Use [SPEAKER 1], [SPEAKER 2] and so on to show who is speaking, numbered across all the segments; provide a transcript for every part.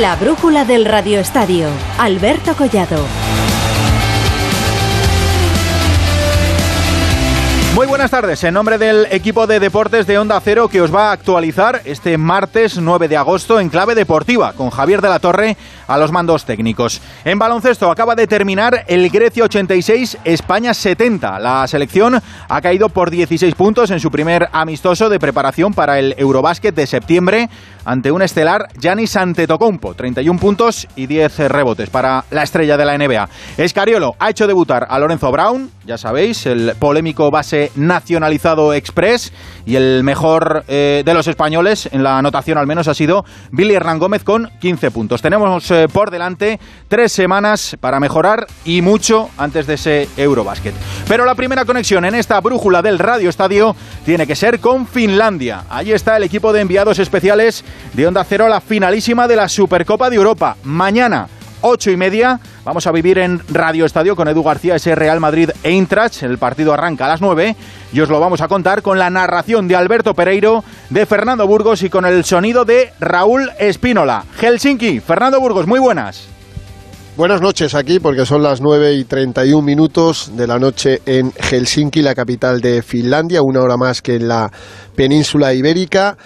[SPEAKER 1] La brújula del Radio Estadio. Alberto Collado.
[SPEAKER 2] Muy buenas tardes, en nombre del equipo de deportes de Onda Cero que os va a actualizar este martes 9 de agosto en clave deportiva con Javier de la Torre a los mandos técnicos. En baloncesto acaba de terminar el Grecia 86, España 70. La selección ha caído por 16 puntos en su primer amistoso de preparación para el Eurobásquet de septiembre ante un estelar Giannis Antetokounmpo, 31 puntos y 10 rebotes para la estrella de la NBA. Escariolo ha hecho debutar a Lorenzo Brown, ya sabéis, el polémico base nacionalizado express y el mejor eh, de los españoles en la anotación al menos ha sido Billy Hernán Gómez con 15 puntos. Tenemos eh, por delante tres semanas para mejorar y mucho antes de ese Eurobásquet. Pero la primera conexión en esta brújula del Radio Estadio tiene que ser con Finlandia. Allí está el equipo de enviados especiales de Onda Cero la finalísima de la Supercopa de Europa. Mañana, ocho y media, vamos a vivir en Radio Estadio con Edu García, ese Real Madrid Eintracht. El partido arranca a las nueve y os lo vamos a contar con la narración de Alberto Pereiro, de Fernando Burgos y con el sonido de Raúl Espínola. Helsinki, Fernando Burgos, muy buenas.
[SPEAKER 3] Buenas noches aquí porque son las 9 y 31 minutos de la noche en Helsinki, la capital de Finlandia, una hora más que en la península ibérica.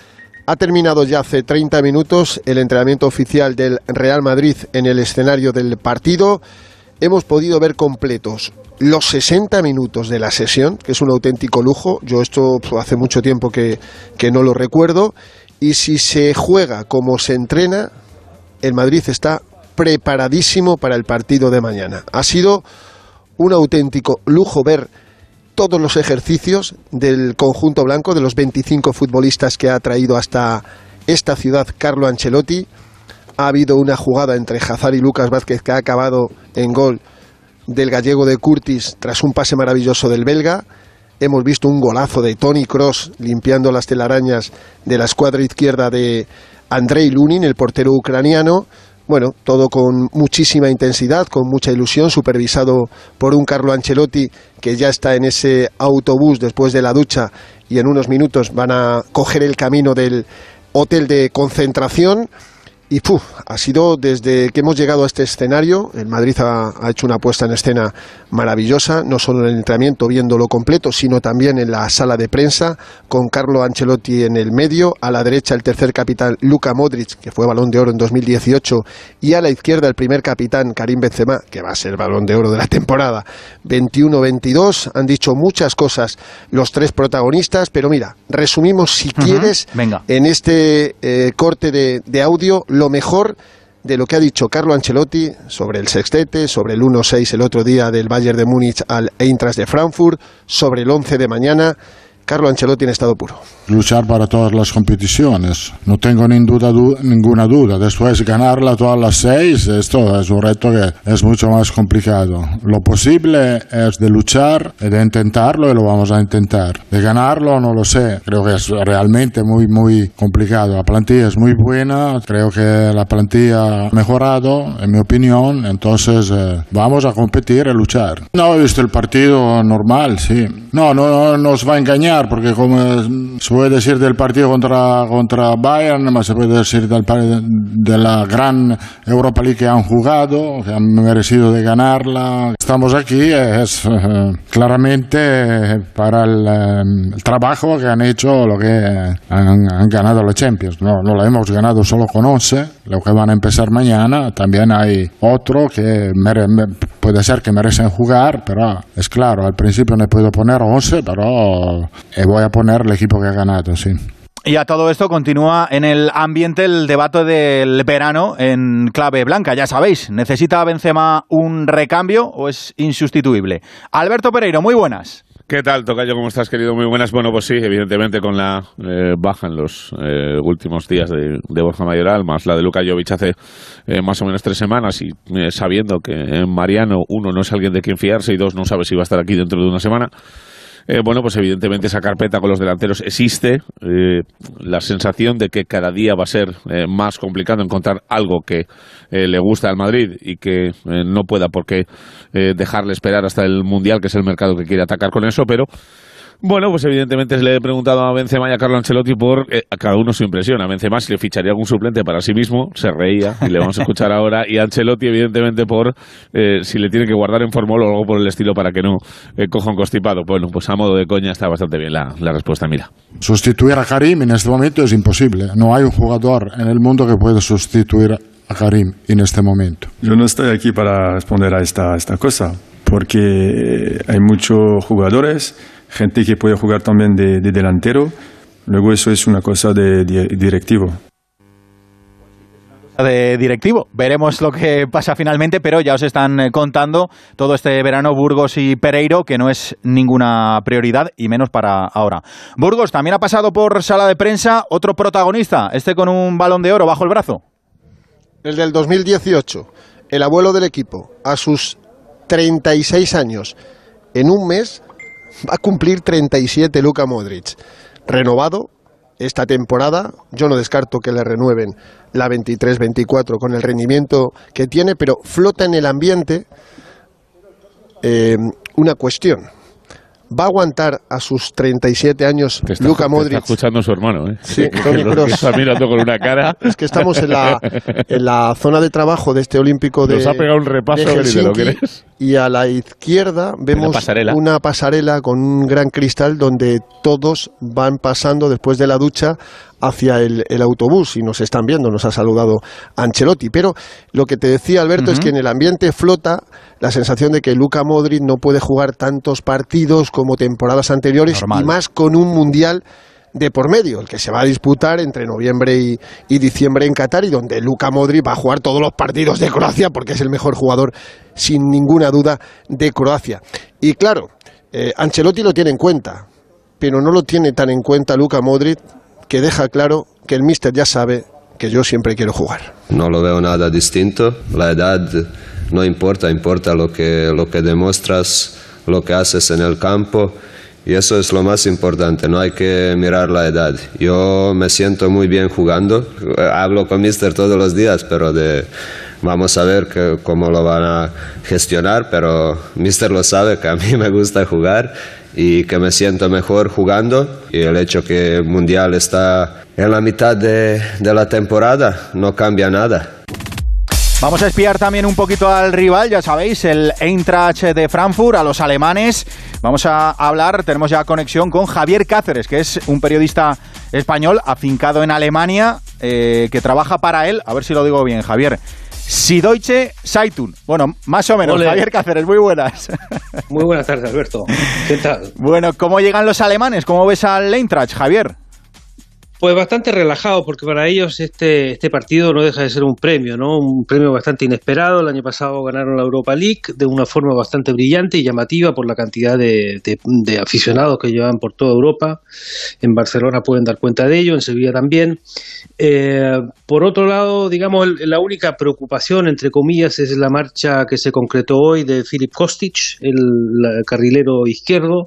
[SPEAKER 3] Ha terminado ya hace 30 minutos el entrenamiento oficial del Real Madrid en el escenario del partido. Hemos podido ver completos los 60 minutos de la sesión, que es un auténtico lujo. Yo esto hace mucho tiempo que, que no lo recuerdo. Y si se juega como se entrena, el Madrid está preparadísimo para el partido de mañana. Ha sido un auténtico lujo ver todos los ejercicios del conjunto blanco, de los 25 futbolistas que ha traído hasta esta ciudad Carlo Ancelotti. Ha habido una jugada entre Hazard y Lucas Vázquez que ha acabado en gol del gallego de Curtis tras un pase maravilloso del belga. Hemos visto un golazo de Tony Cross limpiando las telarañas de la escuadra izquierda de Andrei Lunin, el portero ucraniano. Bueno, todo con muchísima intensidad, con mucha ilusión, supervisado por un Carlo Ancelotti que ya está en ese autobús después de la ducha y en unos minutos van a coger el camino del hotel de concentración. Y puf, ha sido desde que hemos llegado a este escenario, el Madrid ha, ha, hecho una puesta en escena maravillosa, no solo en el entrenamiento viéndolo completo, sino también en la sala de prensa, con Carlo Ancelotti en el medio, a la derecha el tercer capitán Luka Modric, que fue balón de oro en 2018, y a la izquierda el primer capitán Karim Benzema, que va a ser balón de oro de la temporada 21-22. Han dicho muchas cosas los tres protagonistas, pero mira, resumimos si uh -huh. quieres
[SPEAKER 2] Venga.
[SPEAKER 3] en este eh, corte de, de audio lo mejor de lo que ha dicho Carlo Ancelotti sobre el sextete, sobre el 1-6 el otro día del Bayern de Múnich al Eintracht de Frankfurt, sobre el 11 de mañana. Carlo Ancelotti en estado puro.
[SPEAKER 4] Luchar para todas las competiciones, no tengo ni duda, du ninguna duda. Después ganarla todas las seis, esto es un reto que es mucho más complicado. Lo posible es de luchar y de intentarlo y lo vamos a intentar. De ganarlo no lo sé, creo que es realmente muy muy complicado. La plantilla es muy buena, creo que la plantilla ha mejorado, en mi opinión, entonces eh, vamos a competir y luchar. No he visto el partido normal, sí. No, no, no nos va a engañar porque como se puede decir del partido contra, contra Bayern, más se puede decir del, de la gran Europa League que han jugado, que han merecido de ganarla. Estamos aquí es eh, claramente para el, eh, el, trabajo que han hecho, lo que han, ganado la Champions. No, no la hemos ganado solo con 11, lo que van a empezar mañana. También hay otro que mere, puede ser que merecen jugar, pero es claro, al principio no puedo poner 11, pero eh, voy a poner el equipo que ha ganado, sí.
[SPEAKER 2] Y a todo esto continúa en el ambiente el debate del verano en clave blanca. Ya sabéis, ¿necesita Benzema un recambio o es insustituible? Alberto Pereiro, muy buenas.
[SPEAKER 5] ¿Qué tal, Tocayo? ¿Cómo estás, querido? Muy buenas. Bueno, pues sí, evidentemente con la eh, baja en los eh, últimos días de, Borja Mayoral, más la de Luka Jovic hace eh, más o menos tres semanas y sabiendo que Mariano, uno, no es alguien de quien fiarse y dos, no sabe si va a estar aquí dentro de una semana. Eh, bueno, pues evidentemente esa carpeta con los delanteros existe. Eh, la sensación de que cada día va a ser eh, más complicado encontrar algo que le guste al Madrid y que no pueda por qué dejarle esperar hasta el Mundial, que es el mercado que quiere atacar con eso, pero Bueno, pues evidentemente le he preguntado a Benzema y a Carlo Ancelotti por eh, a cada uno su impresión. A Benzema si le ficharía algún suplente para sí mismo, se reía y le vamos a escuchar ahora. Y a Ancelotti, evidentemente, por eh, si le tiene que guardar en fórmula o algo por el estilo para que no eh, coja un constipado. Bueno, pues a modo de coña está bastante bien la, la respuesta, mira.
[SPEAKER 4] Sustituir a Karim en este momento es imposible. No hay un jugador en el mundo que pueda sustituir a Karim en este momento.
[SPEAKER 6] Yo no estoy aquí para responder a esta, esta cosa, porque hay muchos jugadores gente que puede jugar también de, de delantero. Luego eso es una cosa de, de directivo
[SPEAKER 2] de directivo. Veremos lo que pasa finalmente, pero ya os están eh, contando todo este verano Burgos y Pereiro, que no es ninguna prioridad y menos para ahora. Burgos también ha pasado por sala de prensa otro protagonista, este con un balón de oro bajo el brazo.
[SPEAKER 3] El del 2018, el abuelo del equipo, a sus 36 años, en un mes va a cumplir 37 Luka Modric. Renovado esta temporada, yo no descarto que le renueven la 23-24 con el rendimiento que tiene, pero flota en el ambiente eh, una cuestión va a aguantar a sus 37 años
[SPEAKER 5] Te está,
[SPEAKER 3] Luka
[SPEAKER 5] te
[SPEAKER 3] Modric.
[SPEAKER 5] está escuchando su hermano, ¿eh?
[SPEAKER 3] Sí,
[SPEAKER 5] Que que
[SPEAKER 3] Kroos.
[SPEAKER 5] está mirando con una cara.
[SPEAKER 3] Es que estamos en la, en la zona de trabajo de este olímpico de
[SPEAKER 5] Nos ha pegado un repaso,
[SPEAKER 3] de
[SPEAKER 5] Beri, ¿te lo
[SPEAKER 3] Helsinki,
[SPEAKER 5] crees?
[SPEAKER 3] Y a la izquierda vemos
[SPEAKER 5] pasarela.
[SPEAKER 3] una pasarela con un gran cristal donde todos van pasando después de la ducha hacia el, el autobús y nos están viendo, nos ha saludado Ancelotti. Pero lo que te decía Alberto es que en el ambiente flota la sensación de que Luka Modric no puede jugar tantos partidos como temporadas anteriores
[SPEAKER 2] Normal.
[SPEAKER 3] y más con un mundial de por medio, el que se va a disputar entre noviembre y, diciembre en Qatar y donde Luka Modric va a jugar todos los partidos de Croacia porque es el mejor jugador sin ninguna duda de Croacia. Y claro, eh, Ancelotti lo tiene en cuenta, pero no lo tiene tan en cuenta Luka Modric que deja claro que el míster ya sabe que yo siempre quiero jugar.
[SPEAKER 7] No lo veo nada distinto. La edad no importa, importa lo que, lo que demuestras, lo que haces en el campo. Y eso es lo más importante, no hay que mirar la edad. Yo me siento muy bien jugando. Hablo con Mister todos los días, pero vamos a ver cómo lo van a gestionar. Pero Mister lo sabe que a mí me gusta jugar y que me siento mejor jugando. Y el hecho que el Mundial está en la mitad de la temporada no cambia nada.
[SPEAKER 2] Vamos a espiar también un poquito al rival, ya sabéis, el Eintracht de Frankfurt, a los alemanes. Vamos a hablar, tenemos ya conexión con Javier Cáceres, que es un periodista español afincado en Alemania, eh, que trabaja para él, a ver si lo digo bien, Javier. Sidoiche Saitun. Bueno, más o menos.
[SPEAKER 8] Ole.
[SPEAKER 2] Javier Cáceres, muy buenas.
[SPEAKER 8] Muy buenas tardes, Alberto. ¿Qué tal?
[SPEAKER 2] bueno, ¿cómo llegan los alemanes? ¿Cómo ves al Eintracht, Javier?
[SPEAKER 8] Pues bastante relajado, porque para ellos este, este partido no deja de ser un premio, ¿no? Un premio bastante inesperado. El año pasado ganaron la Europa League de una forma bastante brillante y llamativa por la cantidad de, aficionados que llevan por toda Europa. En Barcelona pueden dar cuenta de ello, en Sevilla también. Eh, por otro lado, digamos, la única preocupación, entre comillas, es la marcha que se concretó hoy de Filip Kostic, el carrilero izquierdo,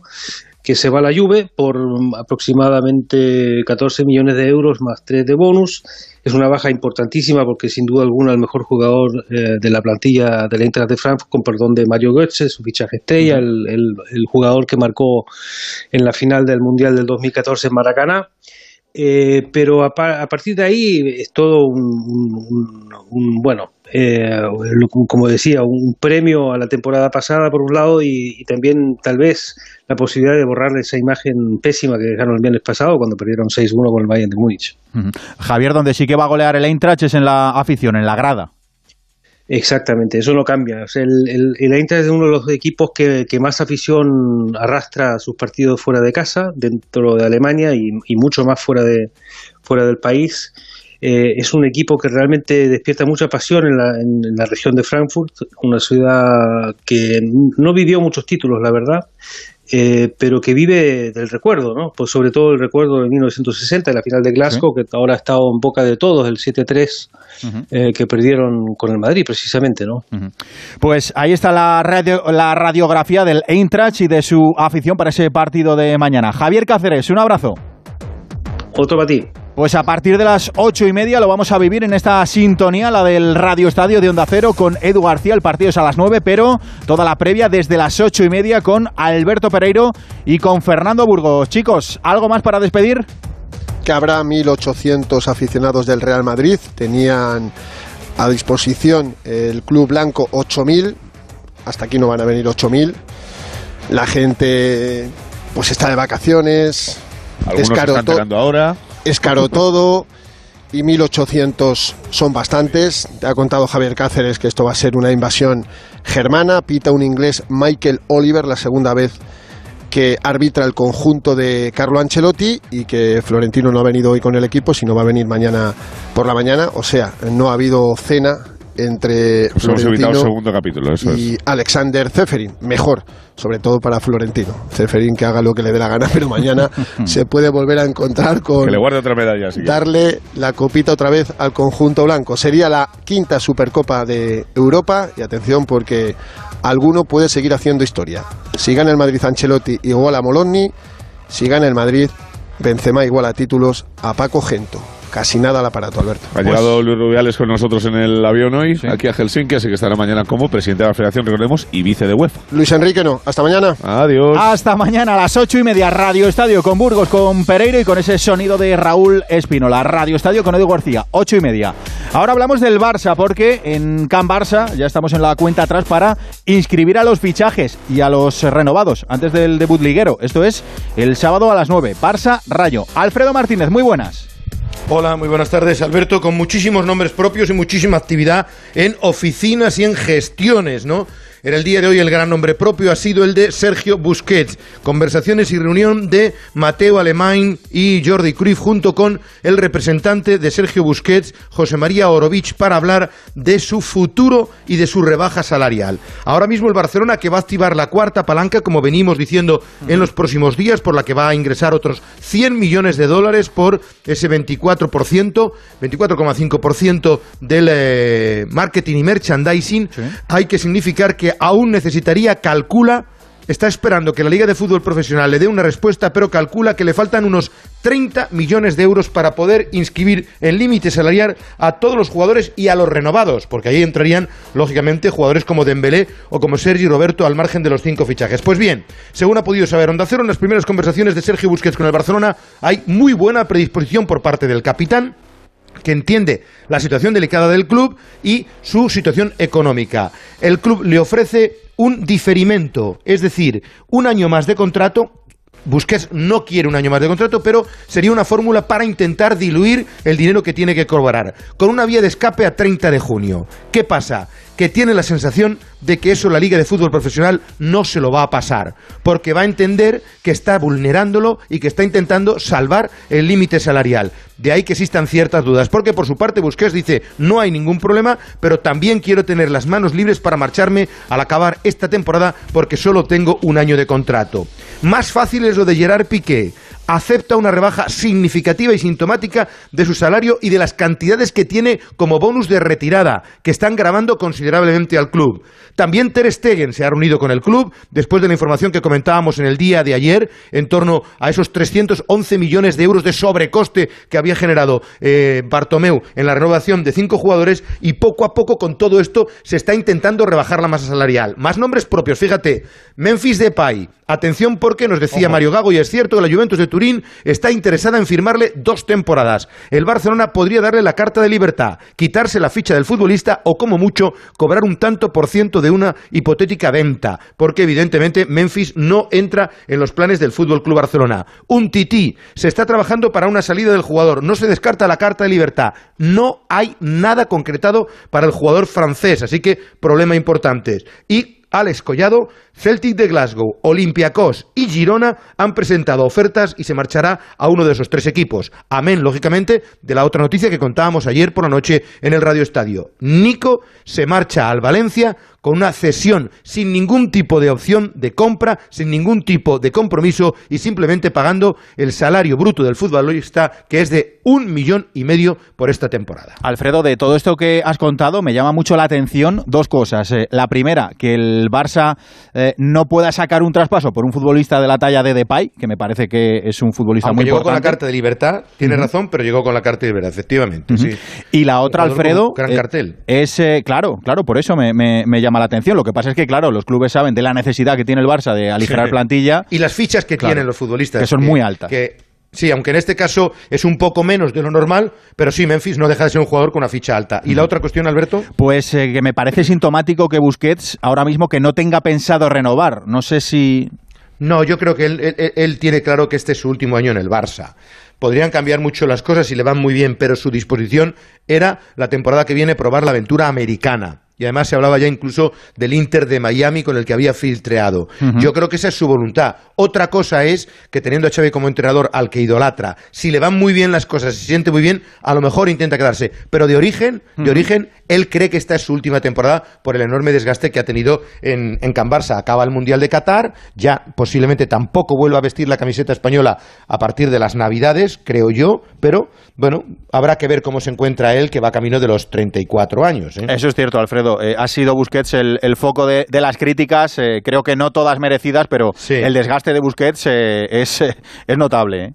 [SPEAKER 8] que se va a la Juve por aproximadamente 14 millones de euros más 3 de bonus. Es una baja importantísima porque sin duda alguna el mejor jugador eh, de la plantilla del Eintracht de Frankfurt, con perdón de Mario Götze, su fichaje estrella, el, el- el jugador que marcó en la final del Mundial del 2014 en Maracaná. Eh, pero a, a partir de ahí es todo un, un- un- un- bueno, eh, como decía, un premio a la temporada pasada por un lado y, y también tal vez la posibilidad de borrar esa imagen pésima que dejaron el viernes pasado cuando perdieron 6-1 con el Bayern de Múnich.
[SPEAKER 2] Javier, donde sí que va a golear el Eintracht es en la afición, en la grada.
[SPEAKER 8] Exactamente, eso no cambia. O sea, el, el, el Eintracht es uno de los equipos que, que más afición arrastra a sus partidos fuera de casa, dentro de Alemania y, y mucho más fuera, de, fuera del país. Eh, es un equipo que realmente despierta mucha pasión en la, en, en la región de Frankfurt, una ciudad que no vivió muchos títulos, la verdad, eh, pero que vive del recuerdo, ¿no? Pues sobre todo el recuerdo de 1960, de la final de Glasgow, que ahora ha estado en boca de todos, el 7-3 eh, que perdieron con el Madrid, precisamente, ¿no?
[SPEAKER 2] Pues ahí está la, radio- la radiografía del Eintracht y de su afición para ese partido de mañana. Javier Cáceres, un abrazo.
[SPEAKER 8] Otro para ti.
[SPEAKER 2] Pues a partir de las ocho y media lo vamos a vivir en esta sintonía, la del Radio Estadio de Onda Cero con Edu García. El partido es a las nueve, pero toda la previa desde las ocho y media con Alberto Pereiro y con Fernando Burgos. Chicos, ¿algo más para despedir?
[SPEAKER 3] Que habrá 1.800 aficionados del Real Madrid. Tenían a disposición el Club Blanco 8.000. Hasta aquí no van a venir 8.000. La gente pues está de vacaciones.
[SPEAKER 5] Algunos
[SPEAKER 3] es caro,
[SPEAKER 5] están ahora.
[SPEAKER 3] Es caro todo y 1.800 son bastantes. Te ha contado Javier Cáceres que esto va a ser una invasión germana. Pita un inglés Michael Oliver, la segunda vez que arbitra el conjunto de Carlo Ancelotti y que Florentino no ha venido hoy con el equipo, sino va a venir mañana por la mañana. O sea, no ha habido cena entre
[SPEAKER 5] Pues
[SPEAKER 3] Florentino
[SPEAKER 5] segundo capítulo, eso
[SPEAKER 3] y
[SPEAKER 5] es.
[SPEAKER 3] Alexander Zeferin, mejor, sobre todo para Florentino. Zeferin que haga lo que le dé la gana, pero mañana se puede volver a encontrar con
[SPEAKER 5] Que le guarde otra medalla.
[SPEAKER 3] darle la copita otra vez al conjunto blanco. Sería la quinta Supercopa de Europa y atención porque alguno puede seguir haciendo historia. Si gana el Madrid Ancelotti igual a Molonni, si gana el Madrid Benzema igual a títulos a Paco Gento. Casi nada al aparato, Alberto.
[SPEAKER 5] Ha llegado Luis Rubiales con nosotros en el avión hoy, aquí a Helsinki, así que estará mañana como presidente de la Federación, recordemos, y vice de UEFA.
[SPEAKER 3] Luis Enrique no. Hasta mañana.
[SPEAKER 5] Adiós.
[SPEAKER 2] Hasta mañana a las ocho y media, Radio Estadio con Burgos, con Pereiro y con ese sonido de Raúl Espinola. Radio Estadio con Edu García, ocho y media. Ahora hablamos del Barça, porque en Can Barça ya estamos en la cuenta atrás para inscribir a los fichajes y a los renovados antes del debut liguero. Esto es el sábado a las nueve. Barça Rayo. Alfredo Martínez, muy buenas.
[SPEAKER 9] Hola, muy buenas tardes, Alberto, con muchísimos nombres propios y muchísima actividad en oficinas y en gestiones, ¿no? En el día de hoy el gran nombre propio ha sido el de Sergio Busquets. Conversaciones y reunión de Mateo Alemán y Jordi Cruyff junto con el representante de Sergio Busquets, José María Orovich, para hablar de su futuro y de su rebaja salarial. Ahora mismo el Barcelona que va a activar la cuarta palanca, como venimos diciendo en los próximos días, por la que va a ingresar otros 100 millones de dólares por ese 24%, 24,5% del eh, marketing y merchandising, hay que significar que aún necesitaría, calcula, está esperando que la Liga de Fútbol Profesional le dé una respuesta, pero calcula que le faltan unos 30 millones de euros para poder inscribir en límite salarial a todos los jugadores y a los renovados, porque ahí entrarían, lógicamente, jugadores como Dembélé o como Sergi Roberto al margen de los cinco fichajes. Pues bien, según ha podido saber Onda Cero, en las primeras conversaciones de Sergio Busquets con el Barcelona hay muy buena predisposición por parte del capitán, que entiende la situación delicada del club y su situación económica. El club le ofrece un diferimento, es decir, un año más de contrato. Busquets no quiere un año más de contrato, pero sería una fórmula para intentar diluir el dinero que tiene que cobrar, con una vía de escape a 30 de junio. ¿Qué pasa? Que tiene la sensación de que eso la Liga de Fútbol Profesional no se lo va a pasar, porque va a entender que está vulnerándolo y que está intentando salvar el límite salarial. De ahí que existan ciertas dudas, porque por su parte Busquets dice, no hay ningún problema, pero también quiero tener las manos libres para marcharme al acabar esta temporada porque solo tengo un año de contrato. Más fácil es lo de Gerard Piqué. Acepta una rebaja significativa y sintomática de su salario y de las cantidades que tiene como bonus de retirada, que están grabando considerablemente al club. También Ter Stegen se ha reunido con el club después de la información que comentábamos en el día de ayer en torno a esos 311 millones de euros de sobrecoste que había generado eh, Bartomeu en la renovación de cinco jugadores y poco a poco con todo esto se está intentando rebajar la masa salarial. Más nombres propios, fíjate, Memphis Depay. Atención porque nos decía Mario Gago y es cierto que la Juventus de Turín está interesada en firmarle dos temporadas. El Barcelona podría darle la carta de libertad, quitarse la ficha del futbolista o como mucho cobrar un tanto por ciento de una hipotética venta, porque evidentemente Memphis no entra en los planes del Fútbol Club Barcelona. Un tití se está trabajando para una salida del jugador, no se descarta la carta de libertad. No hay nada concretado para el jugador francés, así que problema importante. Y Alex Collado, Celtic de Glasgow, Olympiacos y Girona han presentado ofertas y se marchará a uno de esos tres equipos. Amén, lógicamente, de la otra noticia que contábamos ayer por la noche en el Radio Estadio. Nico se marcha al Valencia con una cesión sin ningún tipo de opción de compra, sin ningún tipo de compromiso y simplemente pagando el salario bruto del futbolista que es de un millón y medio por esta temporada.
[SPEAKER 2] Alfredo, de todo esto que has contado, me llama mucho la atención dos cosas. Eh, la primera, que el Barça no pueda sacar un traspaso por un futbolista de la talla de Depay, que me parece que es un futbolista
[SPEAKER 9] Aunque
[SPEAKER 2] muy
[SPEAKER 9] llegó
[SPEAKER 2] importante.
[SPEAKER 9] con la carta de libertad, tiene razón, pero llegó con la carta de libertad, efectivamente. sí.
[SPEAKER 2] Y la otra, Alfredo,
[SPEAKER 9] gran
[SPEAKER 2] eh,
[SPEAKER 9] cartel.
[SPEAKER 2] es, eh, claro, claro, por eso me, me- me llama la atención. Lo que pasa es que, claro, los clubes saben de la necesidad que tiene el Barça de aligerar
[SPEAKER 9] Sí.
[SPEAKER 2] plantilla.
[SPEAKER 9] Y las fichas que
[SPEAKER 2] Claro,
[SPEAKER 9] tienen los futbolistas.
[SPEAKER 2] que son muy altas.
[SPEAKER 9] que- sí, aunque en este caso es un poco menos de lo normal, pero sí, Memphis no deja de ser un jugador con una ficha alta. ¿Y la otra cuestión, Alberto?
[SPEAKER 2] Pues eh, que me parece sintomático que Busquets ahora mismo que no tenga pensado renovar. No sé si...
[SPEAKER 9] No, yo creo que él, él- él tiene claro que este es su último año en el Barça. Podrían cambiar mucho las cosas y le van muy bien, pero su disposición era la temporada que viene probar la aventura americana. Y además se hablaba ya incluso del Inter de Miami con el que había filtreado. Yo creo que esa es su voluntad. Otra cosa es que teniendo a Xavi como entrenador al que idolatra, si le van muy bien las cosas, si se siente muy bien, a lo mejor intenta quedarse. Pero de origen, de origen, él cree que esta es su última temporada por el enorme desgaste que ha tenido en, en Can Barça. Acaba el Mundial de Qatar, ya posiblemente tampoco vuelva a vestir la camiseta española a partir de las Navidades, creo yo, pero bueno, habrá que ver cómo se encuentra él, que va camino de los 34 años. ¿eh?
[SPEAKER 2] Eso es cierto, Alfredo. Eh, ha sido Busquets el, el foco de, de las críticas. eh, creo que no todas merecidas, pero el desgaste de Busquets eh, es, es notable. ¿eh?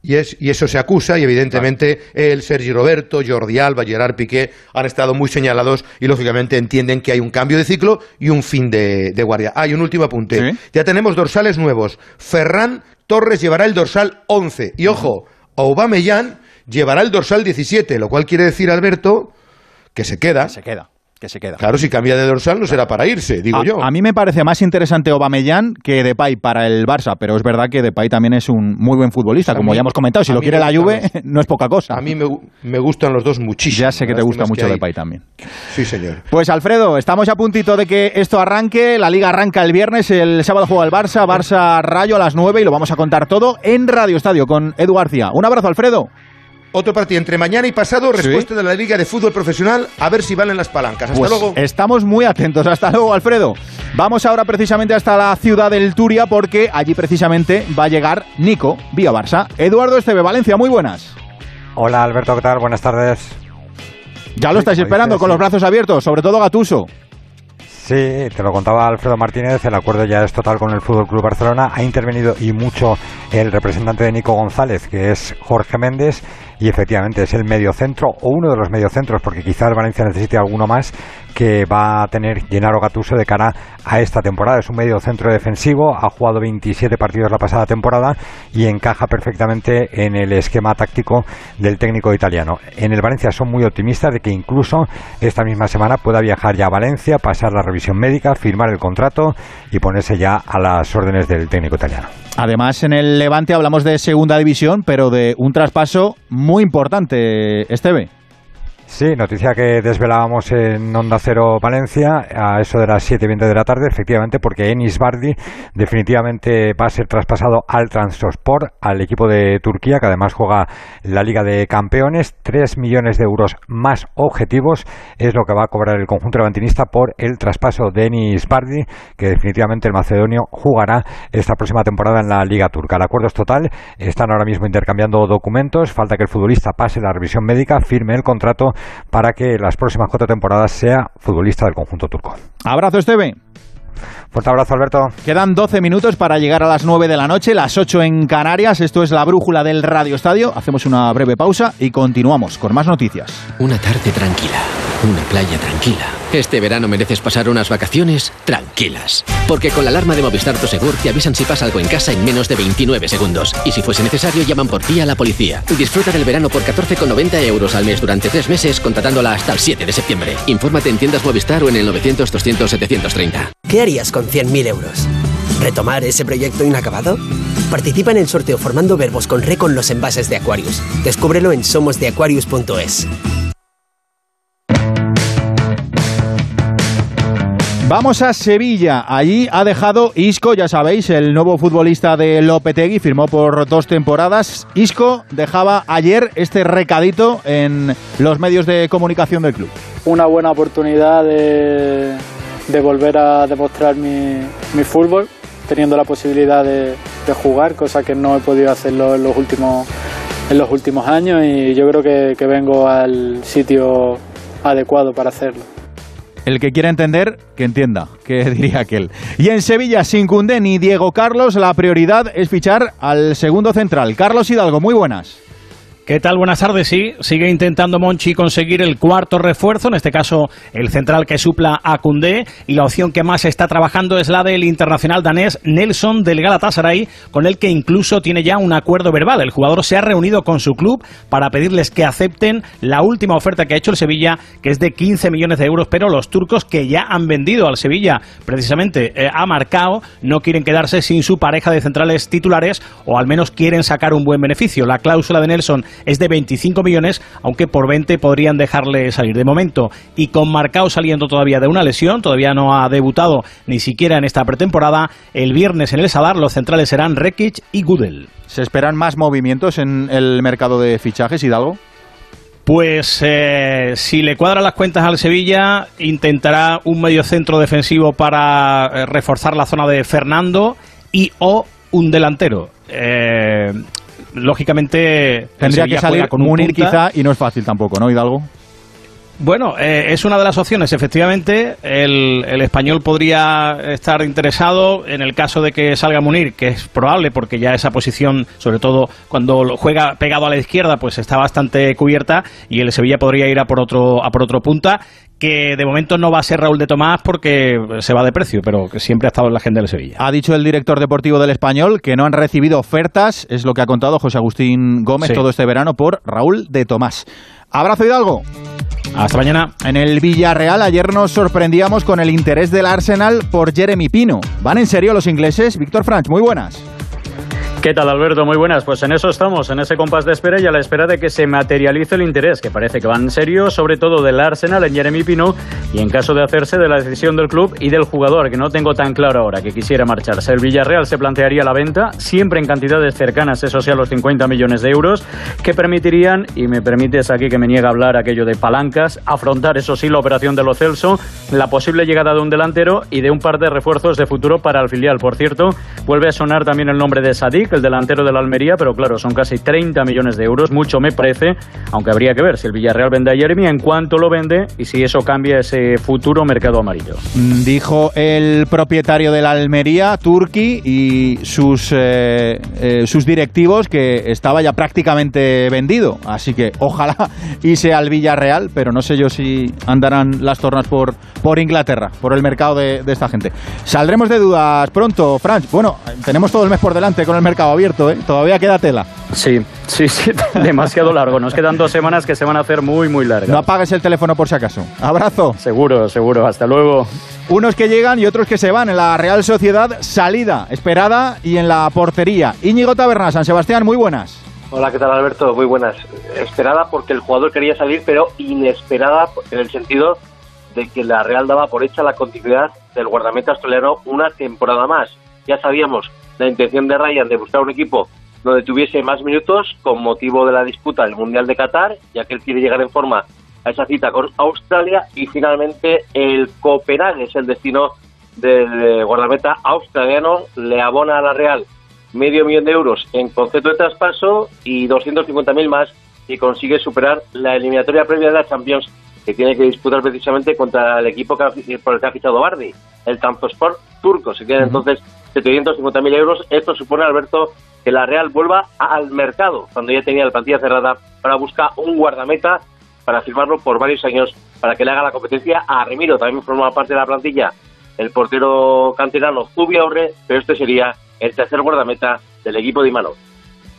[SPEAKER 9] Y, es, y eso se acusa y evidentemente él, Sergi Roberto, Jordi Alba, Gerard Piqué han estado muy señalados y lógicamente entienden que hay un cambio de ciclo y un fin de, de guardia. Hay un último apunte. Ya tenemos dorsales nuevos. Ferran Torres llevará el dorsal 11 y ojo, Aubameyang llevará el dorsal 17, lo cual quiere decir Alberto que se queda.
[SPEAKER 2] se queda. Que se queda.
[SPEAKER 9] Claro, si cambia de dorsal no será para irse, digo
[SPEAKER 2] a,
[SPEAKER 9] yo.
[SPEAKER 2] a mí me parece más interesante Aubameyang que Depay para el Barça, pero es verdad que Depay también es un muy buen futbolista,
[SPEAKER 9] A
[SPEAKER 2] como
[SPEAKER 9] mí-
[SPEAKER 2] ya hemos comentado. Si lo quiere la Juve, no es poca cosa.
[SPEAKER 9] A mí me, me gustan los dos muchísimo.
[SPEAKER 2] Ya sé que te gusta mucho. Depay también.
[SPEAKER 9] Sí, señor.
[SPEAKER 2] Pues Alfredo, estamos a puntito de que esto arranque. La liga arranca el viernes, el sábado juega el Barça, Barça Rayo a las 9 y lo vamos a contar todo en Radio Estadio con Edu García. Un abrazo, Alfredo.
[SPEAKER 9] Otro partido entre mañana y pasado, respuesta de la Liga de Fútbol Profesional, a ver si valen las palancas. Hasta
[SPEAKER 2] Pues
[SPEAKER 9] luego.
[SPEAKER 2] Estamos muy atentos. Hasta luego, Alfredo. Vamos ahora precisamente hasta la ciudad del Turia porque allí precisamente va a llegar Nico, vía Barça. Eduardo Esteve, Valencia, muy buenas.
[SPEAKER 10] Hola Alberto, ¿qué tal? Buenas tardes.
[SPEAKER 2] Ya lo estáis esperando
[SPEAKER 10] dices,
[SPEAKER 2] con
[SPEAKER 10] sí.
[SPEAKER 2] los brazos abiertos, sobre todo Gatuso.
[SPEAKER 10] Sí, te lo contaba Alfredo Martínez, el acuerdo ya es total con el Fútbol Club Barcelona. Ha intervenido y mucho el representante de Nico González, que es Jorge Méndez, y efectivamente es el mediocentro o uno de los mediocentros, porque quizás Valencia necesite alguno más que va a tener Gennaro Gattuso de cara a esta temporada. Es un mediocentro defensivo, ha jugado 27 partidos la pasada temporada y encaja perfectamente en el esquema táctico del técnico italiano. En el Valencia son muy optimistas de que incluso esta misma semana pueda viajar ya a Valencia, pasar la revisión médica, firmar el contrato y ponerse ya a las órdenes del técnico italiano.
[SPEAKER 2] Además, en el Levante hablamos de segunda división, pero de un traspaso muy importante, Esteve.
[SPEAKER 10] Sí, noticia que desvelábamos en Onda Cero Valencia a eso de las 7 y 20 de la tarde, efectivamente, porque Enis Bardi definitivamente va a ser traspasado al Transport, al equipo de Turquía, que además juega la Liga de Campeones. 3 millones de euros más objetivos es lo que va a cobrar el conjunto levantinista por el traspaso de Enis Bardi, que definitivamente el macedonio jugará esta próxima temporada en la Liga Turca. El acuerdo es total, están ahora mismo intercambiando documentos, falta que el futbolista pase la revisión médica, firme el contrato para que las próximas cuatro temporadas sea futbolista del conjunto turco.
[SPEAKER 2] Abrazo, Esteve.
[SPEAKER 10] Fuerte abrazo, Alberto.
[SPEAKER 2] Quedan 12 minutos para llegar a las 9 de la noche, las 8 en Canarias. Esto es la brújula del Radio Estadio. Hacemos una breve pausa y continuamos con más noticias.
[SPEAKER 11] Una tarde tranquila, una playa tranquila. Este verano mereces pasar unas vacaciones tranquilas. Porque con la alarma de Movistar Prosegur te avisan si pasa algo en casa en menos de 29 segundos. Y si fuese necesario, llaman por ti a la policía. Disfruta del verano por 14,90 euros al mes durante tres meses, contratándola hasta el 7 de septiembre. Infórmate en tiendas Movistar o en el 900-200-730.
[SPEAKER 12] ¿Qué harías con 100.000 euros? ¿Retomar ese proyecto inacabado? Participa en el sorteo formando verbos con re con los envases de Aquarius. Descúbrelo en somosdeaquarius.es.
[SPEAKER 2] Vamos a Sevilla. Allí ha dejado Isco, ya sabéis, el nuevo futbolista de Lopetegui, firmó por dos temporadas. Isco dejaba ayer este recadito en los medios de comunicación del club.
[SPEAKER 13] una buena oportunidad de, volver a demostrar mi, fútbol, teniendo la posibilidad de, jugar, cosa que no he podido hacerlo en los últimos, en los últimos años y yo creo que vengo al sitio adecuado para hacerlo.
[SPEAKER 2] El que quiera entender, que entienda, que diría aquel. Y en Sevilla, sin Cundé ni Diego Carlos, la prioridad es fichar al segundo central. Carlos Hidalgo, muy buenas.
[SPEAKER 14] ¿Qué tal? Buenas tardes. Sí, sigue intentando Monchi conseguir el cuarto refuerzo, en este caso el central que supla a Cundé, y la opción que más está trabajando es la del internacional danés Nelson del Galatasaray, con el que incluso tiene ya un acuerdo verbal. El jugador se ha reunido con su club para pedirles que acepten la última oferta que ha hecho el Sevilla, que es de 15 millones de euros, pero los turcos que ya han vendido al Sevilla precisamente eh, a Marcao no quieren quedarse sin su pareja de centrales titulares o al menos quieren sacar un buen beneficio. La cláusula de Nelson es de 25 millones, aunque por 20 podrían dejarle salir de momento. Y con Marcao saliendo todavía de una lesión, todavía no ha debutado ni siquiera en esta pretemporada, el viernes en el Sadar los centrales serán Rekic y Gudel.
[SPEAKER 2] ¿Se esperan más movimientos en el mercado de fichajes, Hidalgo?
[SPEAKER 14] Pues eh, si le cuadran las cuentas al Sevilla, intentará un medio centro defensivo para eh, reforzar la zona de Fernando y o un delantero. Eh, lógicamente
[SPEAKER 2] tendría que salir con Munir quizá y no es fácil tampoco, ¿no, Hidalgo?
[SPEAKER 14] Bueno, eh, es una de las opciones, efectivamente. El, el, español podría estar interesado en el caso de que salga Munir, que es probable porque ya esa posición, sobre todo cuando juega pegado a la izquierda, pues está bastante cubierta y el Sevilla podría ir a por otro, a por otro punta que de momento no va a ser Raúl de Tomás porque se va de precio, pero que siempre ha estado en la agenda del Sevilla.
[SPEAKER 2] Ha dicho el director deportivo del Español que no han recibido ofertas, es lo que ha contado José Agustín Gómez
[SPEAKER 14] Sí.
[SPEAKER 2] todo este verano por Raúl de Tomás. Abrazo Hidalgo.
[SPEAKER 14] Hasta mañana.
[SPEAKER 2] En el Villarreal ayer nos sorprendíamos con el interés del Arsenal por Jeremy Pino. ¿Van en serio los ingleses? Víctor Franch, muy buenas.
[SPEAKER 15] ¿Qué tal, Alberto? Muy buenas. Pues en eso estamos, en ese compás de espera y a la espera de que se materialice el interés, que parece que va en serio, sobre todo del Arsenal en Jeremy Pino y en caso de hacerse de la decisión del club y del jugador, que no tengo tan claro ahora que quisiera marcharse. El Villarreal se plantearía la venta, siempre en cantidades cercanas, eso sí, a los 50 millones de euros, que permitirían, y me permites aquí que me niega a hablar aquello de palancas, afrontar, eso sí, la operación de Lo Celso, la posible llegada de un delantero y de un par de refuerzos de futuro para el filial. Por cierto, vuelve a sonar también el nombre de Sadik, el delantero de la Almería, pero claro, son casi 30 millones de euros, mucho me parece, aunque habría que ver si el Villarreal vende a Jeremy, en cuánto lo vende y si eso cambia ese futuro mercado amarillo.
[SPEAKER 2] Mm, Dijo el propietario de la Almería, Turki, y sus, eh, eh, sus directivos que estaba ya prácticamente vendido. Así que ojalá y sea el Villarreal, pero no sé yo si andarán las tornas por, por Inglaterra, por el mercado de, de esta gente. Saldremos de dudas pronto, Franz. Bueno, tenemos todo el mes por delante con el mercado abierto, ¿eh? Todavía queda tela.
[SPEAKER 15] Sí, sí, sí, demasiado largo. Nos quedan dos semanas que se van a hacer muy, muy largas.
[SPEAKER 2] No apagues el teléfono por si acaso. Abrazo.
[SPEAKER 15] Seguro, seguro. Hasta luego.
[SPEAKER 2] Unos que llegan y otros que se van. En la Real Sociedad, salida esperada y en la portería. Íñigo Taberna, San Sebastián, muy buenas.
[SPEAKER 16] Hola, ¿qué tal Alberto? Muy buenas. Esperada porque el jugador quería salir, pero inesperada en el sentido de que la Real daba por hecha la continuidad del guardameta australiano una temporada más. Ya sabíamos la intención de Ryan de buscar un equipo donde tuviese más minutos con motivo de la disputa del Mundial de Qatar, ya que él quiere llegar en forma a esa cita con Australia. Y finalmente el Copenhague es el destino del guardameta australiano, le abona a la Real medio millón de euros en concepto de traspaso y 250.000 más y consigue superar la eliminatoria previa de la Champions que tiene que disputar precisamente contra el equipo que ha- por el que ha fichado Bardi, el Sport turco. Se quedan entonces 750.000 euros. Esto supone, Alberto, que la Real vuelva al mercado, cuando ya tenía la plantilla cerrada, para buscar un guardameta para firmarlo por varios años, para que le haga la competencia a Remiro. También forma parte de la plantilla el portero canterano Zubiaurre, pero este sería el tercer guardameta del equipo de Imanov.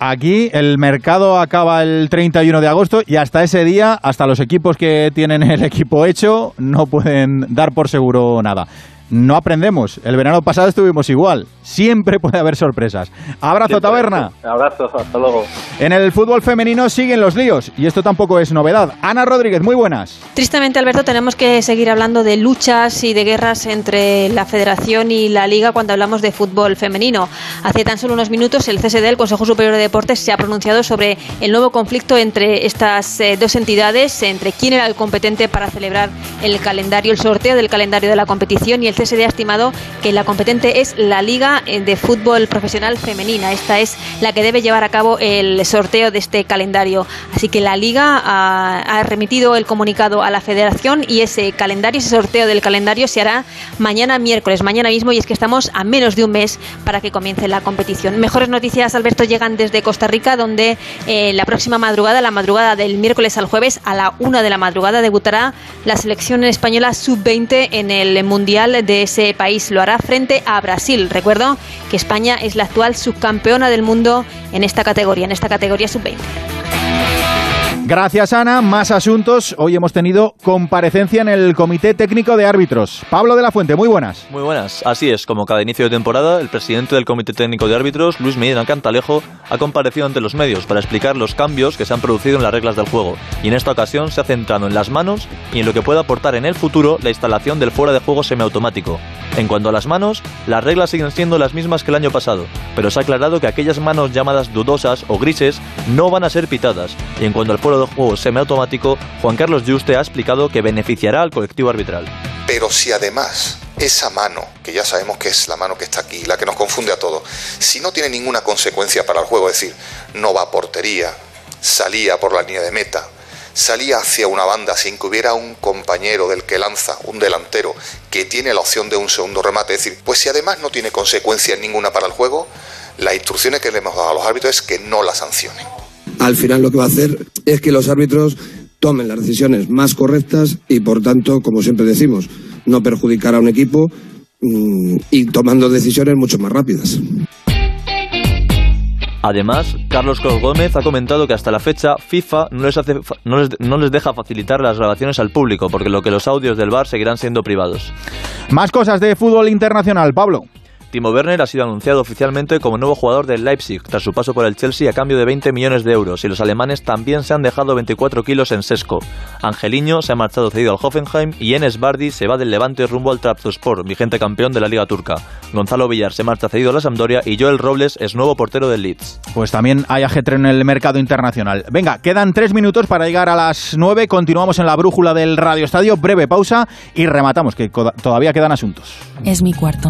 [SPEAKER 2] Aquí el mercado acaba el 31 de agosto y hasta ese día, hasta los equipos que tienen el equipo hecho, no pueden dar por seguro nada. No aprendemos. El verano pasado estuvimos igual. Siempre puede haber sorpresas. Abrazo, taberna.
[SPEAKER 16] Abrazo, hasta luego.
[SPEAKER 2] En el fútbol femenino siguen los líos y esto tampoco es novedad. Ana Rodríguez, muy buenas.
[SPEAKER 17] Tristemente, Alberto, tenemos que seguir hablando de luchas y de guerras entre la Federación y la Liga cuando hablamos de fútbol femenino. Hace tan solo unos minutos el CSD, el Consejo Superior de Deportes, se ha pronunciado sobre el nuevo conflicto entre estas eh, dos entidades, entre quién era el competente para celebrar el calendario, el sorteo del calendario de la competición y el CSD ha estimado que la competente es la Liga de Fútbol Profesional Femenina. Esta es la que debe llevar a cabo el sorteo de este calendario. Así que la Liga ha, ha remitido el comunicado a la Federación y ese calendario, ese sorteo del calendario se hará mañana miércoles, mañana mismo, y es que estamos a menos de un mes para que comience la competición. Mejores noticias, Alberto, llegan desde Costa Rica, donde eh, la próxima madrugada, la madrugada del miércoles al jueves, a la una de la madrugada, debutará la selección española sub-20 en el Mundial de ese país. Lo hará frente a Brasil. Recuerdo que España es la actual subcampeona del mundo en esta categoría, en esta categoría sub-20.
[SPEAKER 2] Gracias, Ana. Más asuntos. Hoy hemos tenido comparecencia en el Comité Técnico de Árbitros. Pablo de la Fuente, muy buenas.
[SPEAKER 18] Muy buenas. Así es, como cada inicio de temporada, el presidente del Comité Técnico de Árbitros, Luis Medina Cantalejo, ha comparecido ante los medios para explicar los cambios que se han producido en las reglas del juego. Y en esta ocasión se ha centrado en las manos y en lo que puede aportar en el futuro la instalación del fuera de juego semiautomático. En cuanto a las manos, las reglas siguen siendo las mismas que el año pasado, pero se ha aclarado que aquellas manos llamadas dudosas o grises no van a ser pitadas. Y en cuanto al fuera de juego semiautomático, Juan Carlos Juste ha explicado que beneficiará al colectivo arbitral.
[SPEAKER 19] Pero si además esa mano, que ya sabemos que es la mano que está aquí, la que nos confunde a todos, si no tiene ninguna consecuencia para el juego, es decir, no va a portería, salía por la línea de meta, salía hacia una banda sin que hubiera un compañero del que lanza, un delantero, que tiene la opción de un segundo remate, es decir, pues si además no tiene consecuencia ninguna para el juego, las instrucciones que le hemos dado a los árbitros es que no la sancionen
[SPEAKER 20] al final lo que va a hacer es que los árbitros tomen las decisiones más correctas y, por tanto, como siempre decimos, no perjudicar a un equipo mmm, y tomando decisiones mucho más rápidas.
[SPEAKER 18] Además, Carlos Cros Gómez ha comentado que hasta la fecha FIFA no les, hace, no, les, no les, deja facilitar las grabaciones al público, porque lo que los audios del bar seguirán siendo privados.
[SPEAKER 2] Más cosas de fútbol internacional, Pablo.
[SPEAKER 18] Timo Werner ha sido anunciado oficialmente como nuevo jugador del Leipzig tras su paso por el Chelsea a cambio de 20 millones de euros y los alemanes también se han dejado 24 kilos en sesco. Angeliño se ha marchado cedido al Hoffenheim y Enes Bardi se va del Levante rumbo al Trabzonspor, vigente campeón de la Liga Turca. Gonzalo Villar se marcha cedido a la Sampdoria y Joel Robles es nuevo portero del Leeds.
[SPEAKER 2] Pues también hay ajetreo en el mercado internacional. Venga, quedan tres minutos para llegar a las nueve. Continuamos en la brújula del Radio Estadio. Breve pausa y rematamos, que todavía quedan asuntos.
[SPEAKER 21] Es mi cuarto.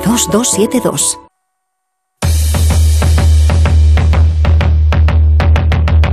[SPEAKER 22] 900-272-272.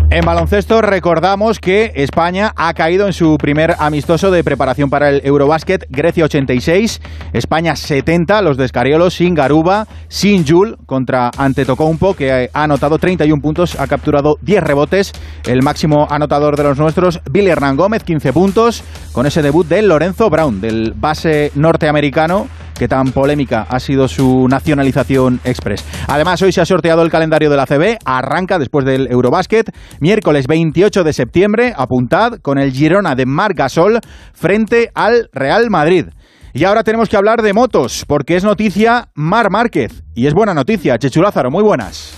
[SPEAKER 2] En baloncesto recordamos que España ha caído en su primer amistoso de preparación para el Eurobásquet, Grecia 86, España 70, los descariolos sin Garuba, sin Jul contra Antetokounmpo que ha anotado 31 puntos, ha capturado 10 rebotes, el máximo anotador de los nuestros, Billy Hernán Gómez 15 puntos, con ese debut de Lorenzo Brown, del base norteamericano que tan polémica ha sido su nacionalización express. Además, hoy se ha sorteado el calendario de la CB, arranca después del Eurobásquet, miércoles 28 de septiembre, apuntad, con el Girona de Marc Gasol frente al Real Madrid. Y ahora tenemos que hablar de motos, porque es noticia Mar Márquez. Y es buena noticia, Chechu Lázaro, muy buenas.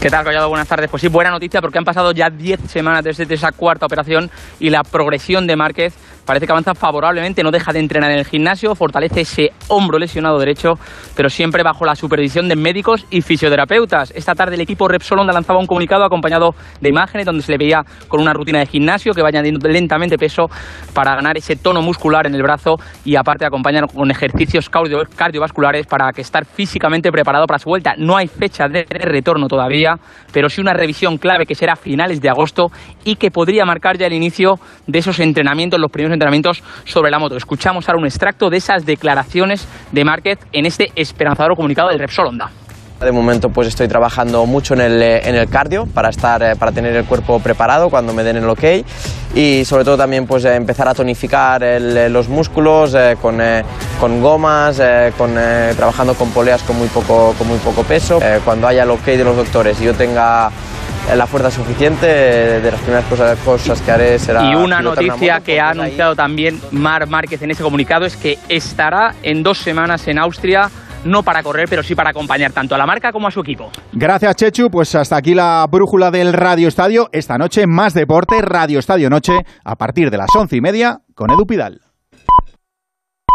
[SPEAKER 23] ¿Qué tal, Collado? Buenas tardes. Pues sí, buena noticia porque han pasado ya 10 semanas desde esa cuarta operación y la progresión de Márquez parece que avanza favorablemente, no deja de entrenar en el gimnasio, fortalece ese hombro lesionado derecho, pero siempre bajo la supervisión de médicos y fisioterapeutas. Esta tarde el equipo Repsol Honda lanzaba un comunicado acompañado de imágenes donde se le veía con una rutina de gimnasio que va añadiendo lentamente peso para ganar ese tono muscular en el brazo y aparte acompañar con ejercicios cardiovasculares para que estar físicamente preparado para su vuelta. No hay fecha de retorno todavía, pero sí una revisión clave que será a finales de agosto y que podría marcar ya el inicio de esos entrenamientos, los primeros entrenamientos sobre la moto. Escuchamos ahora un extracto de esas declaraciones de Márquez en este esperanzador comunicado del Repsol Honda.
[SPEAKER 24] De momento pues estoy trabajando mucho en el, en el cardio para, estar, para tener el cuerpo preparado cuando me den el ok y sobre todo también pues empezar a tonificar el, los músculos con, con, gomas, con, trabajando con poleas con muy poco, con muy poco peso. cuando haya el ok de los doctores y yo tenga la fuerza suficiente, de las primeras cosas, cosas que haré será...
[SPEAKER 23] Y una noticia que ha anunciado también Mar Márquez en ese comunicado es que estará en dos semanas en Austria no para correr, pero sí para acompañar tanto a la marca como a su equipo.
[SPEAKER 2] Gracias, Chechu. Pues hasta aquí la brújula del Radio Estadio. Esta noche más deporte, Radio Estadio Noche, a partir de las once y media con Edu Pidal.